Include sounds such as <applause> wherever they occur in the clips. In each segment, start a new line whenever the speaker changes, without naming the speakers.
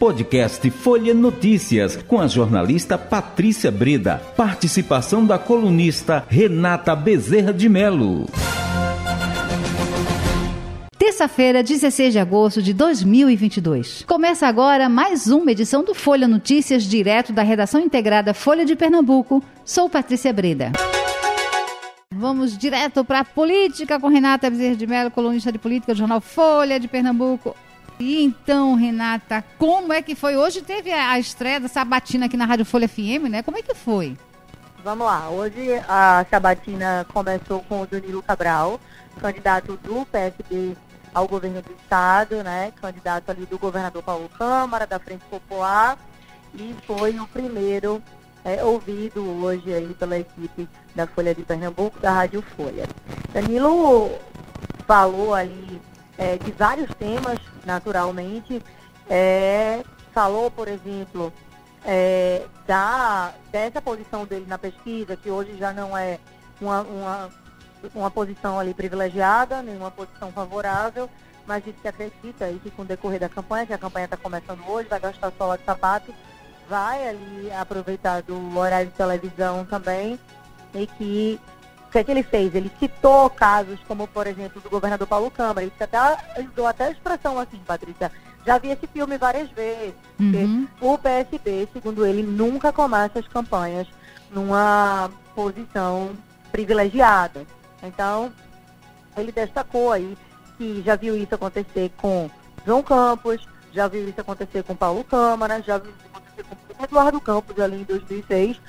Podcast Folha Notícias, com a jornalista Patrícia Breda. Participação da colunista Renata Bezerra de Melo.
Terça-feira, 16 de agosto de 2022. Começa agora mais uma edição do Folha Notícias, direto da redação integrada Folha de Pernambuco. Sou Patrícia Breda. Vamos direto para a política com Renata Bezerra de Mello, colunista de política do jornal Folha de Pernambuco. E então, Renata, como é que foi? Hoje teve a estreia da Sabatina aqui na Rádio Folha FM, né? Como é que foi?
Vamos lá, hoje a Sabatina começou com o Danilo Cabral, candidato do PSB ao governo do estado, né? Candidato ali do governador Paulo Câmara, da Frente Popular, e foi o primeiro é, ouvido hoje aí pela equipe da Folha de Pernambuco, da Rádio Folha. Danilo falou ali é, de vários temas, naturalmente. É, falou, por exemplo, é, da, dessa posição dele na pesquisa, que hoje já não é uma, uma, uma posição ali privilegiada, nenhuma posição favorável, mas disse que acredita aí que com o decorrer da campanha, que a campanha está começando hoje, vai gastar sola de sapato vai ali aproveitar do horário de televisão também e que o que, é que ele fez? Ele citou casos como, por exemplo, do governador Paulo Câmara. Ele até, usou até a expressão assim, Patrícia. Já vi esse filme várias vezes. Uhum. O PSB, segundo ele, nunca começa as campanhas numa posição privilegiada. Então, ele destacou aí que já viu isso acontecer com João Campos, já viu isso acontecer com Paulo Câmara, já viu com Eduardo Campos ali em 2006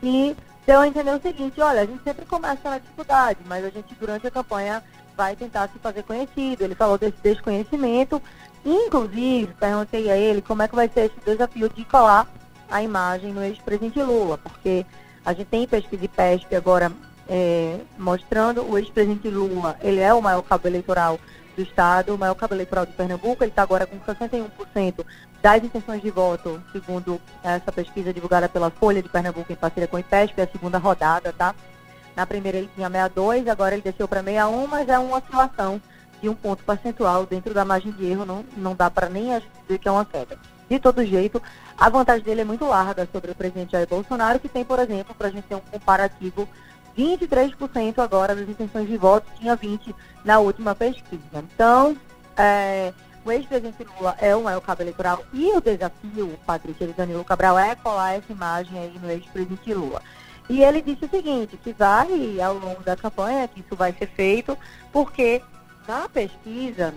e deu a entender o seguinte, olha, a gente sempre começa na dificuldade, mas a gente durante a campanha vai tentar se fazer conhecido. Ele falou desse desconhecimento, inclusive perguntei a ele como é que vai ser esse desafio de colar a imagem no ex-presidente Lula, porque a gente tem pesquisa de PESP agora é, mostrando o ex-presidente Lula, ele é o maior cabo eleitoral do Estado, o maior cabo eleitoral de Pernambuco, ele está agora com 61% das intenções de voto, segundo essa pesquisa divulgada pela Folha de Pernambuco em parceria com o IPESP, é a segunda rodada, tá? Na primeira ele tinha 62, agora ele desceu para 61, mas é uma oscilação de um ponto percentual dentro da margem de erro, não, não dá para nem dizer que é uma queda. De todo jeito, a vantagem dele é muito larga sobre o presidente Jair Bolsonaro, que tem, por exemplo, para a gente ter um comparativo 23% agora das intenções de voto, tinha 20% na última pesquisa. Então, é, o ex-presidente Lula é o maior cabo eleitoral e o desafio, Patrícia de Danilo Cabral, é colar essa imagem aí no ex-presidente Lula. E ele disse o seguinte, que vai, ao longo da campanha, que isso vai ser feito, porque na pesquisa,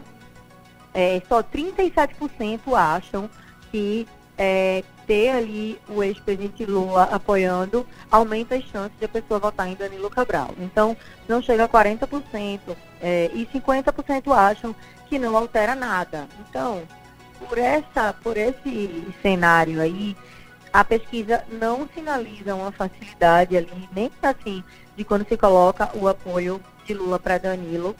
é, só 37% acham que é, ter ali o ex-presidente Lula apoiando aumenta as chances de a pessoa votar em Danilo Cabral. Então, não chega a 40%, é, e 50% acham que não altera nada. Então, por, essa, por esse cenário aí, a pesquisa não sinaliza uma facilidade ali, nem assim, de quando se coloca o apoio de Lula para Danilo,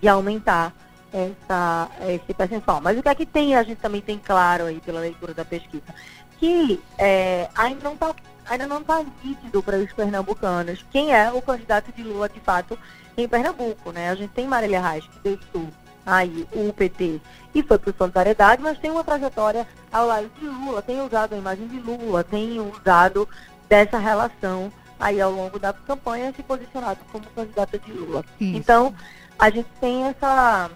de aumentar essa, esse percentual. Mas o que é que tem, a gente também tem claro aí pela leitura da pesquisa, que é, ainda não está ainda não está nítido para os pernambucanos quem é o candidato de Lula de fato em Pernambuco, né? A gente tem Marília Reis, que deixou aí o PT e foi para o Solidariedade, mas tem uma trajetória ao lado de Lula, tem usado a imagem de Lula, tem usado dessa relação aí ao longo da campanha se posicionado como candidata de Lula. Isso. Então, a gente tem essa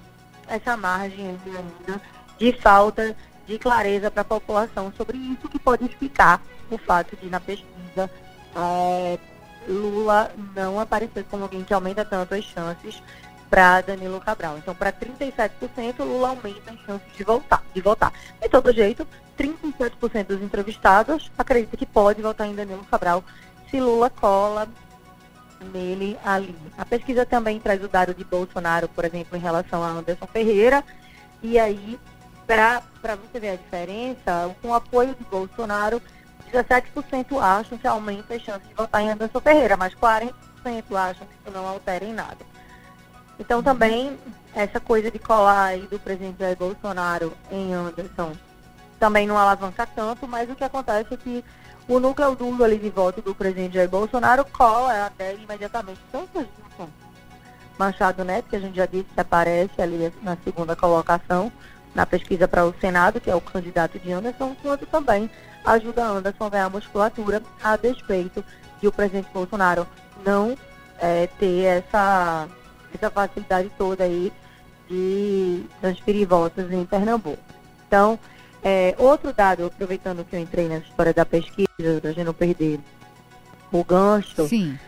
essa margem ainda de falta de clareza para a população sobre isso, que pode explicar o fato de, na pesquisa, é, Lula não aparecer como alguém que aumenta tanto as chances para Danilo Cabral. Então, para 37%, Lula aumenta as chances de voltar. De votar. De todo jeito, 37% dos entrevistados acreditam que pode votar em Danilo Cabral se Lula cola nele ali. A pesquisa também traz o dado de Bolsonaro, por exemplo, em relação a Anderson Ferreira. E aí, para você ver a diferença, com o apoio de Bolsonaro, 17% acham que aumenta as chances de votar em Anderson Ferreira, mas 40% acham que isso não altera em nada. Então também essa coisa de colar aí do presidente Jair Bolsonaro em Anderson também não alavanca tanto, mas o que acontece é que o núcleo duro ali de voto do presidente Jair Bolsonaro cola até imediatamente. Tanto Machado Neto, que a gente já disse que aparece ali na segunda colocação, na pesquisa para o Senado, que é o candidato de Anderson, quanto também ajuda Anderson a ganhar musculatura a despeito de o presidente Bolsonaro não é, ter essa, essa facilidade toda aí de transferir votos em Pernambuco. Então, é, outro dado, aproveitando que eu entrei nessa história da pesquisa, para a gente não perder o gancho,
Sim.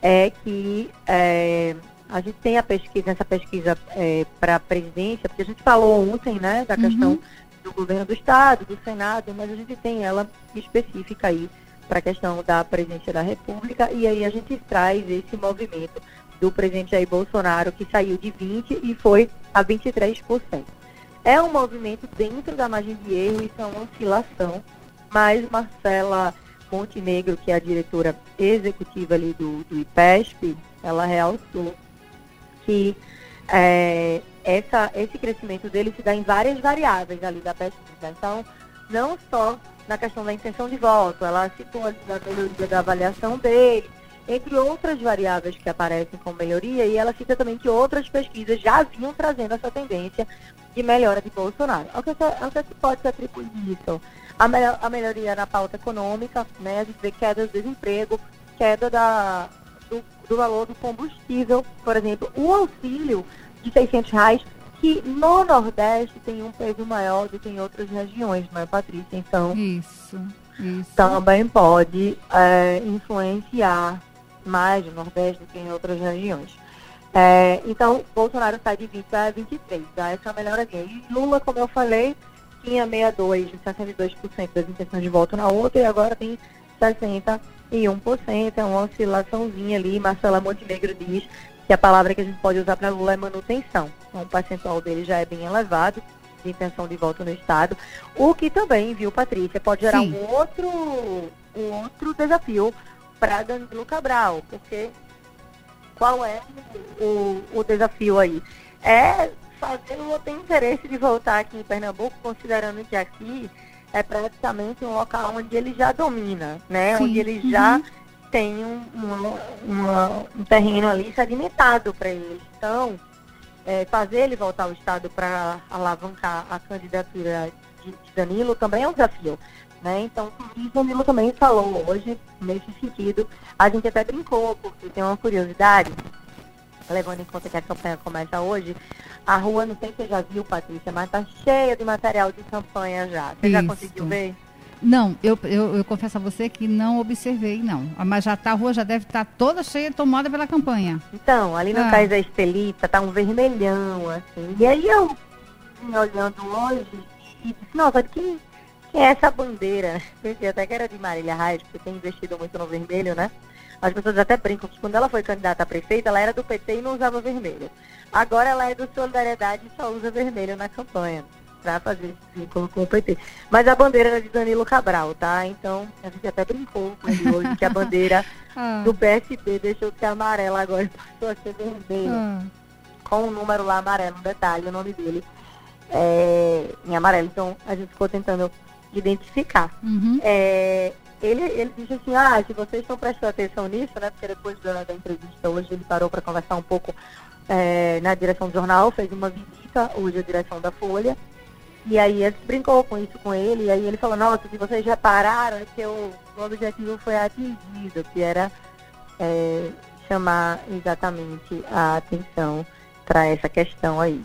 é que é, a gente tem a pesquisa, essa pesquisa é, para a presidência, porque a gente falou ontem, né, da questão
Uhum.
do governo do Estado, do Senado, mas a gente tem ela específica aí para a questão da presidência da República, e aí a gente traz esse movimento do presidente Jair Bolsonaro, que saiu de 20% e foi a 23%. É um movimento dentro da margem de erro, isso é uma oscilação, mas Marcela Montenegro, que é a diretora executiva ali do, do IPESP, ela realçou que é, essa, esse crescimento dele se dá em várias variáveis ali da pesquisa. Então, não só na questão da intenção de voto, ela citou ali da melhoria da avaliação dele, entre outras variáveis que aparecem com melhoria, e ela cita também que outras pesquisas já vinham trazendo essa tendência de melhora de Bolsonaro. Ao que, se- ao que se pode se atribuir isso? A, melhor- a melhoria na pauta econômica, né? A gente vê queda do desemprego, queda da, do, do valor do combustível, por exemplo, o auxílio de 600 reais, que no Nordeste tem um peso maior do que em outras regiões, não é, Patrícia? Então,
Isso, isso.
também pode é, influenciar mais no Nordeste do que em outras regiões. É, então, Bolsonaro sai de 20 para 23, dá essa melhorazinha. E Lula, como eu falei, tinha 62, 62% das intenções de voto na outra e agora tem 61%, é uma oscilaçãozinha ali. Marcela Montenegro diz que a palavra que a gente pode usar para Lula é manutenção. Então, o percentual dele já é bem elevado de intenção de voto no Estado. O que também, viu, Patrícia, pode gerar
Sim.
um outro, um outro desafio para Danilo Cabral, porque qual é o, o desafio aí? É fazer o ter interesse de voltar aqui em Pernambuco, considerando que aqui é praticamente um local onde ele já domina, né?
Sim,
Onde ele
uhum.
já tem um, uma- uma- um terreno ali sedimentado para ele. Então, é, fazer ele voltar ao Estado para alavancar a candidatura de, de Danilo também é um desafio. Né? Então, o Danilo também falou hoje nesse sentido. A gente até brincou, porque tem uma curiosidade, levando em conta que a campanha começa hoje, a rua, não sei se você já viu, Patrícia, mas tá cheia de material de campanha já. Você já
Isso.
conseguiu ver?
Não, eu, eu, eu confesso a você que não observei, não. Mas já tá, a rua já deve estar toda cheia, tomada pela campanha.
Então, ali no
Ah.
Cais da Estelita tá um vermelhão, assim. E aí eu olhando hoje e disse, nossa, é essa bandeira? Pensei até que era de Marília Reis, porque tem investido muito no vermelho, né? As pessoas até brincam que quando ela foi candidata a prefeita, ela era do PT e não usava vermelho. Agora ela é do Solidariedade e só usa vermelho na campanha. Pra fazer esse vínculo com o PT. Mas a bandeira era de Danilo Cabral, tá? Então, a gente até brincou com ele hoje que a bandeira <laughs>
Ah,
do PSB deixou de ser amarela agora e passou a ser vermelha.
ah,
Com o número lá amarelo, um detalhe, o nome dele é em amarelo. Então a gente ficou tentando identificar.
uhum.
É, ele, ele disse assim, ah, se vocês estão prestando atenção nisso, né? Porque depois da, da entrevista hoje ele parou para conversar um pouco é, na direção do jornal, fez uma visita hoje à direção da Folha. E aí a gente brincou com isso com ele, e aí ele falou, nossa, se vocês repararam, é que o, o objetivo foi atingido, que era é, chamar exatamente a atenção para essa questão aí.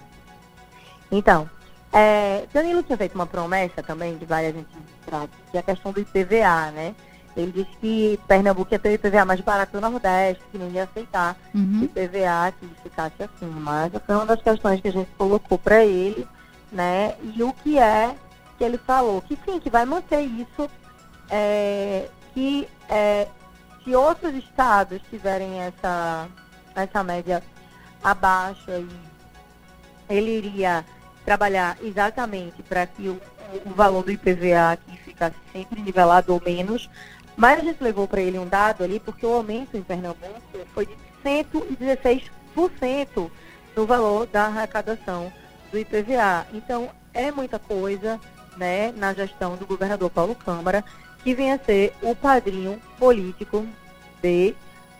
Então, é, Danilo tinha feito uma promessa também de várias entidades, que é a questão do IPVA, né? Ele disse que Pernambuco ia ter o IPVA mais barato do Nordeste, que não ia aceitar o
Uhum.
IPVA que ficasse assim. Mas foi uma das questões que a gente colocou para ele, né? E o que é que ele falou? Que sim, que vai manter isso, é, que é, se outros estados tiverem essa, essa média abaixo ele iria trabalhar exatamente para que o, o valor do IPVA aqui ficasse sempre nivelado ou menos. Mas a gente levou para ele um dado ali, porque o aumento em Pernambuco foi de 116% no valor da arrecadação do IPVA. Então, é muita coisa né, na gestão do governador Paulo Câmara, que vem a ser o padrinho político de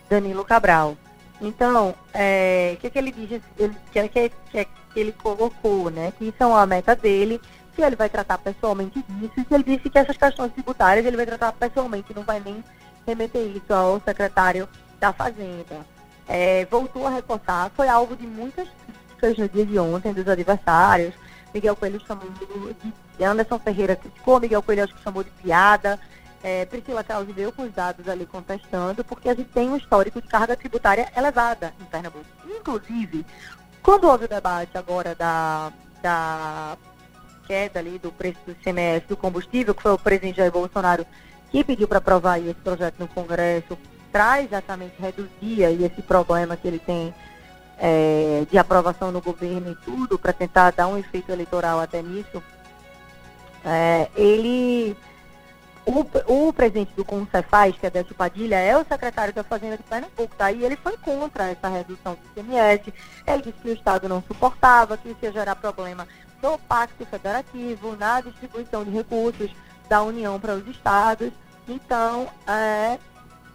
Danilo Cabral. Então, é, o que, que ele diz, ele, que, que, que, ele colocou, né? Que isso é uma meta dele, que ele vai tratar pessoalmente disso, e ele disse que essas questões tributárias ele vai tratar pessoalmente, não vai nem remeter isso ao secretário da Fazenda. É, voltou a reforçar, foi alvo de muitas críticas no dia de ontem dos adversários. Miguel Coelho chamou de Anderson Ferreira criticou, Miguel Coelho acho que chamou de piada. É, Priscila Krause veio com os dados ali contestando, porque a gente tem um histórico de carga tributária elevada em Pernambuco. Inclusive, quando houve o debate agora da, da queda ali do preço do ICMS do combustível, que foi o presidente Jair Bolsonaro que pediu para aprovar esse projeto no Congresso, traz exatamente reduzir aí esse problema que ele tem é, de aprovação no governo e tudo, para tentar dar um efeito eleitoral até nisso, é, ele o, o presidente do Concefaz, que é Décio Padilha, é o secretário da Fazenda de Pernambuco, tá? E ele foi contra essa redução do ICMS. Ele disse que o Estado não suportava, que isso ia gerar problema no Pacto Federativo, na distribuição de recursos da União para os estados. Então, é,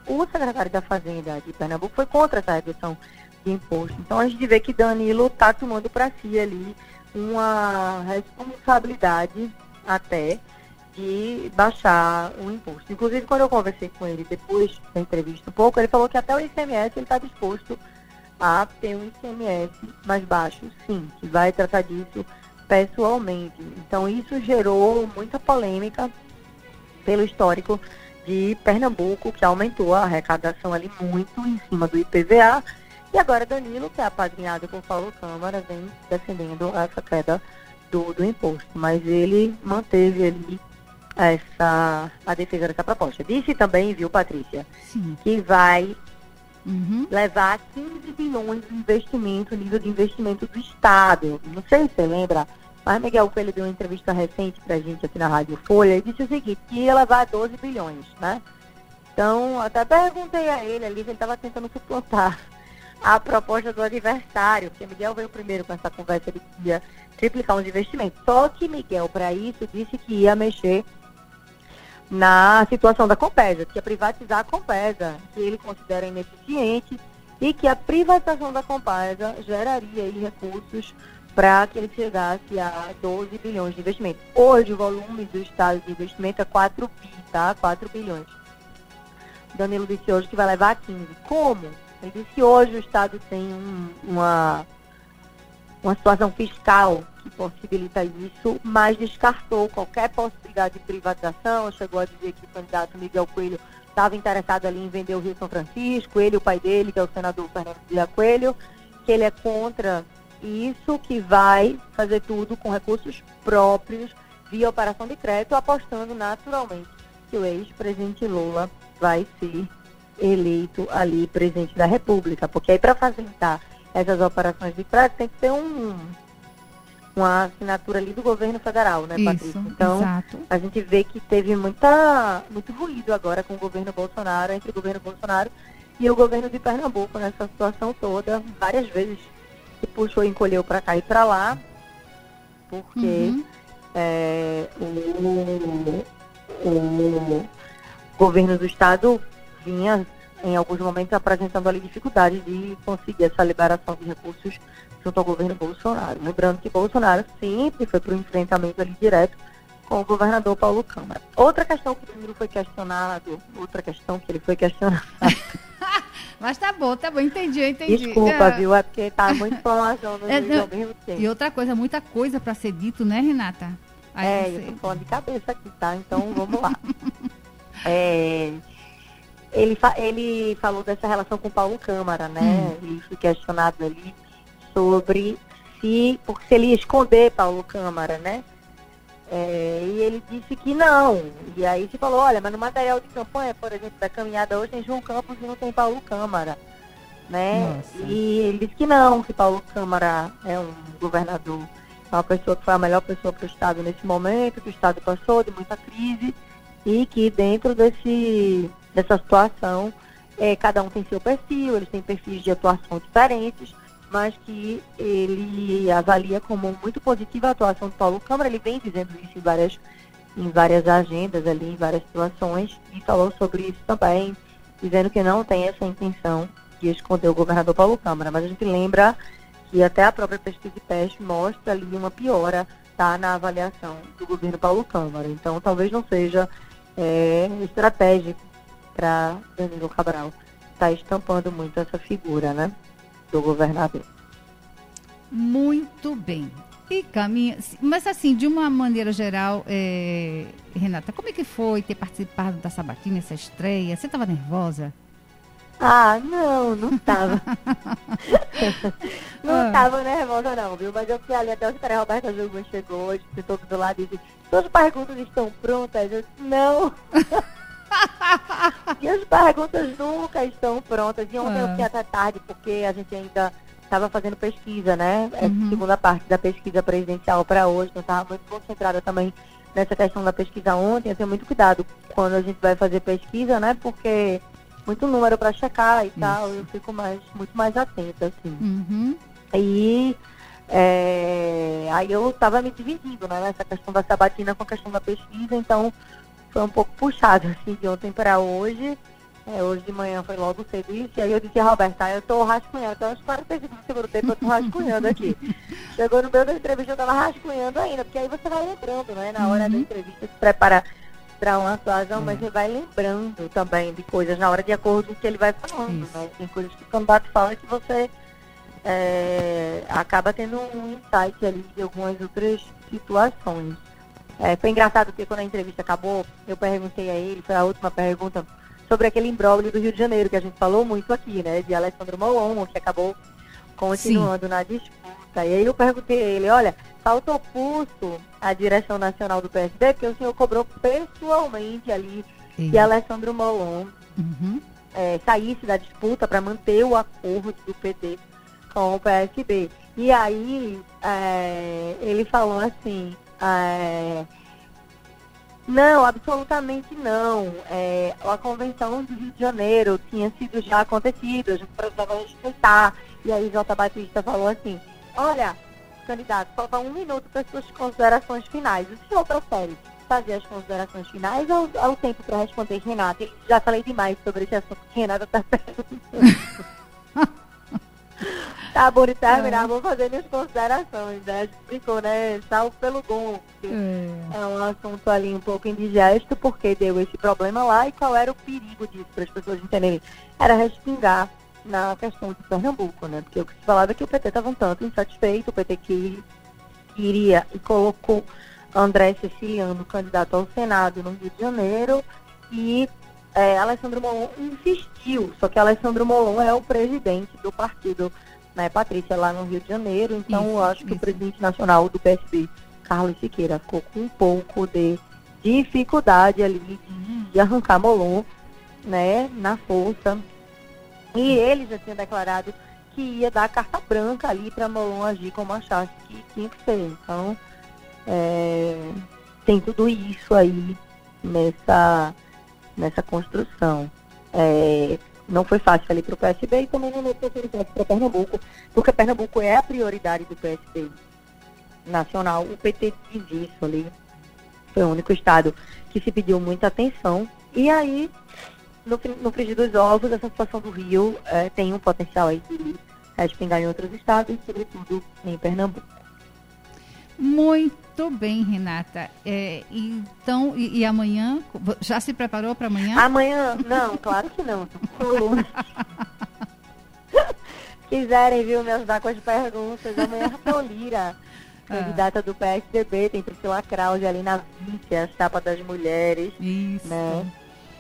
o secretário da Fazenda de Pernambuco foi contra essa redução de imposto. Então, a gente vê que Danilo está tomando para si ali uma responsabilidade até de baixar o imposto. Inclusive, quando eu conversei com ele depois da entrevista um pouco, ele falou que até o ICMS ele está disposto a ter um ICMS mais baixo, sim, que vai tratar disso pessoalmente. Então, isso gerou muita polêmica pelo histórico de Pernambuco, que aumentou a arrecadação ali muito em cima do IPVA. E agora Danilo, que é apadrinhado por Paulo Câmara, vem defendendo essa queda do, do imposto. Mas ele manteve ali essa, a defesa dessa proposta. Disse também, viu, Patrícia, Sim. que vai uhum. levar 15 bilhões de investimento, nível de investimento do Estado. Não sei se você lembra, mas Miguel Coelho deu uma entrevista recente para a gente aqui na Rádio Folha e disse o seguinte, que ia levar 12 bilhões, né? Então, até perguntei a ele ali, ele estava tentando suplantar a proposta do adversário, porque Miguel veio primeiro com essa conversa de que ia triplicar os investimentos. Só que Miguel, para isso, disse que ia mexer na situação da Compesa, que é privatizar a Compesa, que ele considera ineficiente e que a privatização da Compesa geraria recursos para que ele chegasse a 12 bilhões de investimento. Hoje o volume do Estado de investimento é 4 bi, tá? 4 bilhões. Danilo disse hoje que vai levar a 15. Como? Ele disse que hoje o Estado tem um, uma, uma situação fiscal que possibilita isso, mas descartou qualquer possibilidade de privatização. Chegou a dizer que o candidato Miguel Coelho estava interessado ali em vender o Rio São Francisco, ele o pai dele, que é o senador Fernando Vila Coelho, que ele é contra isso, que vai fazer tudo com recursos próprios, via operação de crédito, apostando naturalmente que o ex-presidente Lula vai ser eleito ali presidente da República, porque aí para facilitar essas operações de crédito tem que ter um, uma assinatura ali do governo federal, né, Patrícia? Isso, então, exato. a gente vê que teve muita, muito ruído agora com o governo Bolsonaro, entre o governo Bolsonaro e o governo de Pernambuco nessa situação toda, várias vezes se puxou e encolheu para cá e para lá, porque uhum. é, o, o governo do estado vinha em alguns momentos apresentando ali dificuldades de conseguir essa liberação de recursos junto ao governo Bolsonaro. Lembrando que Bolsonaro sempre foi para o enfrentamento ali direto com o governador Paulo Câmara. Outra questão que o foi questionado, outra questão que ele foi questionado. <laughs>
Mas tá bom, tá bom, entendi, entendi.
Desculpa, é... viu? É porque tá muita informação no é, não, ao mesmo tempo.
E outra coisa, muita coisa para ser dito, né, Renata?
Aí é, eu tô falando de cabeça aqui, tá? Então vamos lá. <laughs> é, ele, fa ele falou dessa relação com Paulo Câmara, né? Hum. Ele foi questionado ali sobre se, porque se ele ia esconder Paulo Câmara, né? É, e ele disse que não. E aí se falou, olha, mas no material de campanha, por exemplo, da caminhada hoje tem João Campos e não tem Paulo Câmara. Né? E ele disse que não, que Paulo Câmara é um governador, é uma pessoa que foi a melhor pessoa para o Estado nesse momento, que o Estado passou de muita crise e que dentro desse, dessa situação, é, cada um tem seu perfil, eles têm perfis de atuação diferentes mas que ele avalia como muito positiva a atuação do Paulo Câmara. Ele vem dizendo isso em várias, em várias agendas ali, em várias situações, e falou sobre isso também, dizendo que não tem essa intenção conseguia esconder o governador Paulo Câmara, mas a gente lembra que até a própria pesquisa de teste mostra ali uma piora tá, na avaliação do governo Paulo Câmara. Então, talvez não seja é, estratégico para Danilo Cabral estar tá estampando muito essa figura né, do governador.
Muito bem. E caminha. Mas assim, de uma maneira geral, é... Renata, como é que foi ter participado da Sabatina, essa estreia? Você estava nervosa?
Ah, não, não estava. <laughs> não estava ah. nervosa não, viu? Mas eu fui ali até o secretário Roberto Júlio chegou, sentou do lado e disse, suas perguntas estão prontas? Eu disse, não. <laughs> e as perguntas nunca estão prontas. E ontem ah. eu fui até tarde, porque a gente ainda estava fazendo pesquisa, né? É uhum. segunda parte da pesquisa presidencial para hoje, então estava muito concentrada também nessa questão da pesquisa ontem, ter muito cuidado quando a gente vai fazer pesquisa, né? Porque muito número para checar e Isso. tal, eu fico mais, muito mais atenta, assim.
Uhum.
E é, aí eu estava me dividindo, né? Nessa questão da sabatina com a questão da pesquisa, então foi um pouco puxado, assim, de ontem para hoje. É, hoje de manhã foi logo cedo isso, e aí eu disse a Roberta, eu tô rascunhando, então uns 45 do segundo tempo eu tô rascunhando aqui. <laughs> Chegou no meio da entrevista, eu tava rascunhando ainda, porque aí você vai lembrando, né? Na hora uhum. da entrevista, se prepara para uma atuação, uhum. mas você vai lembrando também de coisas na hora de acordo com o que ele vai falando, né? Tem coisas que o candidato fala que você é, acaba tendo um insight ali de algumas outras situações. É, foi engraçado porque quando a entrevista acabou, eu perguntei a ele, foi a última pergunta, sobre aquele imbróglio do Rio de Janeiro, que a gente falou muito aqui, né? De Alessandro Molon, que acabou continuando Sim. na disputa. E aí eu perguntei a ele, olha, faltou pulso à direção nacional do PSD, porque o senhor cobrou pessoalmente ali Sim. que Alessandro Molon uhum. é, saísse da disputa para manter o acordo do PT com o PSB. E aí é, ele falou assim, é, não, absolutamente não. É, a convenção do Rio de Janeiro tinha sido já acontecido, a gente precisava respeitar. E aí Jota Batista falou assim, olha, candidato, falta um minuto para as suas considerações finais. O senhor prefere fazer as considerações finais ou, o tempo para responder, Renata? Já falei demais sobre esse assunto Renata está perguntando. <laughs> <laughs> Tá bom de terminar, é. vou fazer minhas considerações, né? Explicou, né? Salvo pelo gol. É. é um assunto ali um pouco indigesto, porque deu esse problema lá e qual era o perigo disso, para as pessoas entenderem. Era respingar na questão de Pernambuco, né? Porque o que se falava é que o PT estava um tanto insatisfeito, o PT que queria e colocou André Ceciliano candidato ao Senado no Rio de Janeiro e é, Alessandro Molon insistiu, só que Alessandro Molon é o presidente do partido né, Patrícia, lá no Rio de Janeiro. Então, isso, eu acho isso. que o presidente nacional do PSB, Carlos Siqueira, ficou com um pouco de dificuldade ali de arrancar Molon, né, na força. E ele já tinha declarado que ia dar carta branca ali para Molon agir como achasse que tinha que ser. Então, é, tem tudo isso aí nessa, nessa construção. É, não foi fácil ali para o PSB e também não foi fácil para Pernambuco, porque Pernambuco é a prioridade do PSB nacional. O PT diz isso ali. Foi o único estado que se pediu muita atenção. E aí, no, no frigir dos ovos, essa situação do Rio é, tem um potencial aí de respingar em outros estados, sobretudo em Pernambuco.
Muito bem, Renata. É, então, e, e, amanhã? Já se preparou para amanhã?
Amanhã? Não, claro que não. Quiserem, viu, me ajudar com as perguntas. Amanhã a Lira, <laughs> ah. candidata do PSDB, tem Priscila Krause ali na vice, a chapa das mulheres.
Isso.
Né?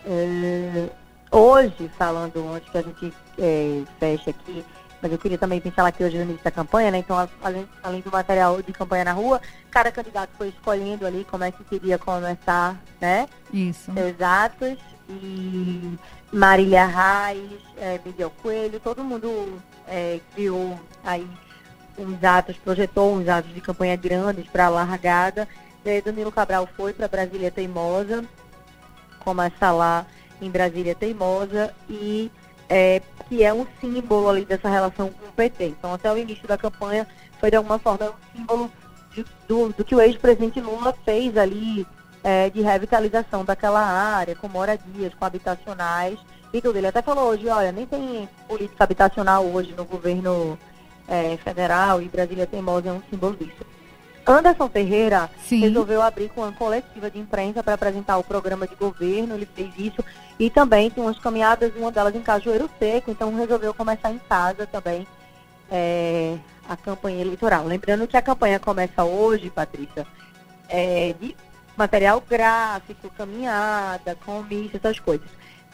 É, hoje, falando antes que a gente é, feche aqui, mas eu queria também pincelar aqui hoje no início da campanha, né? Então, além, além do material de campanha na rua, cada candidato foi escolhendo ali como é que queria começar, né?
Isso.
Seus atos. E Marília Reis, é, Miguel Coelho, todo mundo é, criou aí uns atos, projetou uns atos de campanha grandes para a largada. E aí Danilo Cabral foi para Brasília Teimosa, começa lá em Brasília Teimosa e é, que é um símbolo ali dessa relação com o PT. Então, até o início da campanha, foi de alguma forma um símbolo de, do, do, que o ex-presidente Lula fez ali é, de revitalização daquela área, com moradias, com habitacionais. tudo. Ele até falou hoje, olha, nem tem política habitacional hoje no governo é, federal e Brasília Teimosa é um símbolo disso. Anderson Ferreira Sim. resolveu abrir com uma coletiva de imprensa para apresentar o programa de governo, ele fez isso, e também tem umas caminhadas, uma delas em Cajueiro Seco, então resolveu começar em casa também é, a campanha eleitoral. Lembrando que a campanha começa hoje, Patrícia, é, de material gráfico, caminhada, comício, essas coisas.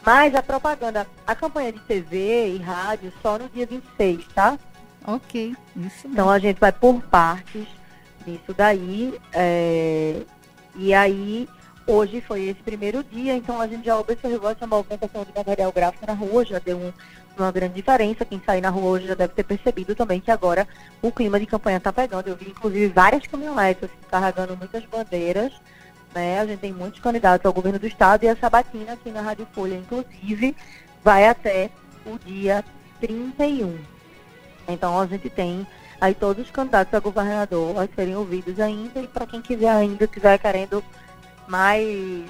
Mas a propaganda, a campanha de TV e rádio só no dia 26, tá?
Ok, isso
Então a gente vai por partes nisso daí. É, e aí, hoje foi esse primeiro dia, então a gente já observou essa movimentação de material gráfico na rua, já deu um, uma grande diferença. Quem sair na rua hoje já deve ter percebido também que agora o clima de campanha está pegando. Eu vi, inclusive, várias caminhonetes assim, carregando muitas bandeiras. Né? A gente tem muitos candidatos ao governo do estado e a sabatina aqui na Rádio Folha, inclusive, vai até o dia 31. Então a gente tem aí todos os candidatos a governador serem ouvidos ainda e para quem quiser ainda, estiver querendo mais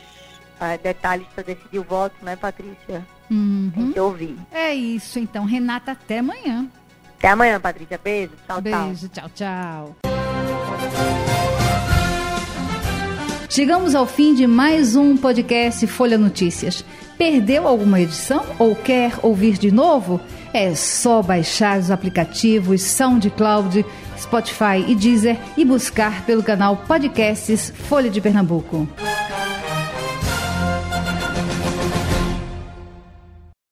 uh, detalhes para decidir o voto, né, Patrícia?
Uhum.
Tem que ouvir.
É isso, então. Renata, até amanhã.
Até amanhã, Patrícia. Beijo. Tchau,
Beijo, tchau. Beijo, tchau, tchau. Chegamos ao fim de mais um podcast Folha Notícias. Perdeu alguma edição ou quer ouvir de novo? É só baixar os aplicativos SoundCloud, Spotify e Deezer e buscar pelo canal Podcasts Folha de Pernambuco.